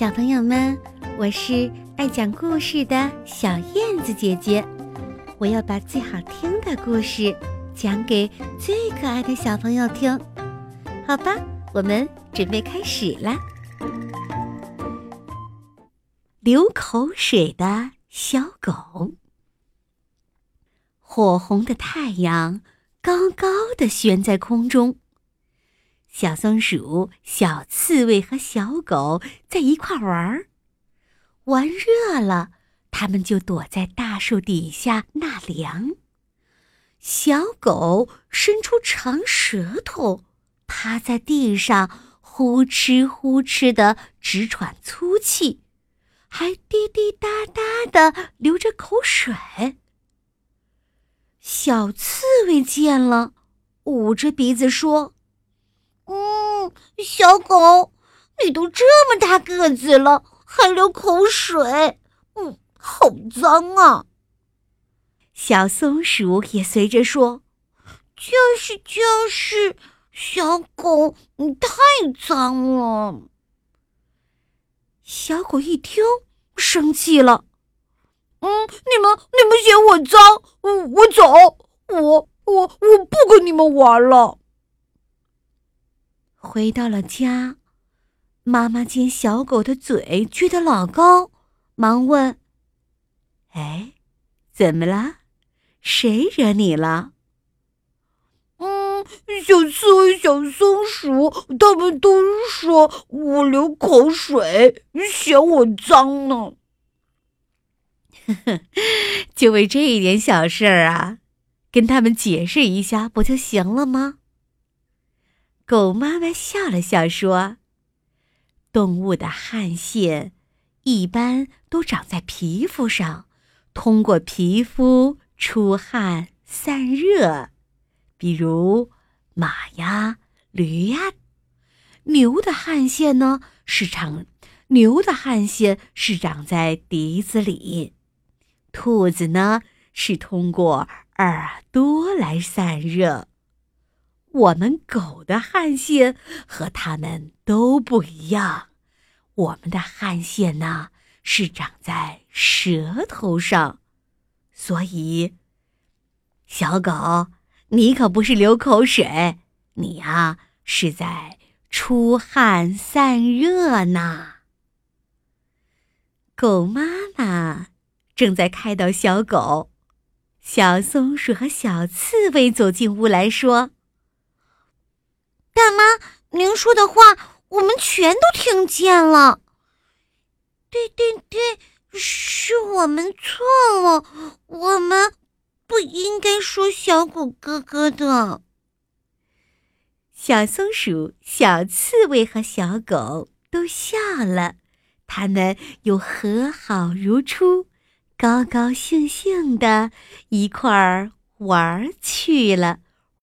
小朋友们，我是爱讲故事的小燕子姐姐，我要把最好听的故事讲给最可爱的小朋友听，好吧？我们准备开始啦。流口水的小狗，火红的太阳高高的悬在空中。小松鼠、小刺猬和小狗在一块玩儿，玩热了，它们就躲在大树底下纳凉。小狗伸出长舌头，趴在地上呼哧呼哧的直喘粗气，还滴滴答答的流着口水。小刺猬见了，捂着鼻子说。嗯，小狗，你都这么大个子了，还流口水，嗯，好脏啊！小松鼠也随着说：“就是就是，小狗，你太脏了。”小狗一听，生气了：“嗯，你们你们嫌我脏，我，我走，我我我不跟你们玩了。”回到了家，妈妈见小狗的嘴撅得老高，忙问：“哎，怎么了？谁惹你了？”“嗯，小刺猬、小松鼠，他们都说我流口水，嫌我脏呢。”“呵呵，就为这一点小事儿啊，跟他们解释一下不就行了吗？”狗妈妈笑了笑说：“动物的汗腺一般都长在皮肤上，通过皮肤出汗散热。比如马呀、驴呀。牛的汗腺呢是长，牛的汗腺是长在鼻子里。兔子呢是通过耳朵来散热。”我们狗的汗腺和它们都不一样，我们的汗腺呢是长在舌头上，所以，小狗，你可不是流口水，你呀是在出汗散热呢。狗妈妈正在开导小狗，小松鼠和小刺猬走进屋来说。大妈，您说的话我们全都听见了。对对对，是我们错了，我们不应该说小狗哥哥的。小松鼠、小刺猬和小狗都笑了，他们又和好如初，高高兴兴的一块儿玩去了。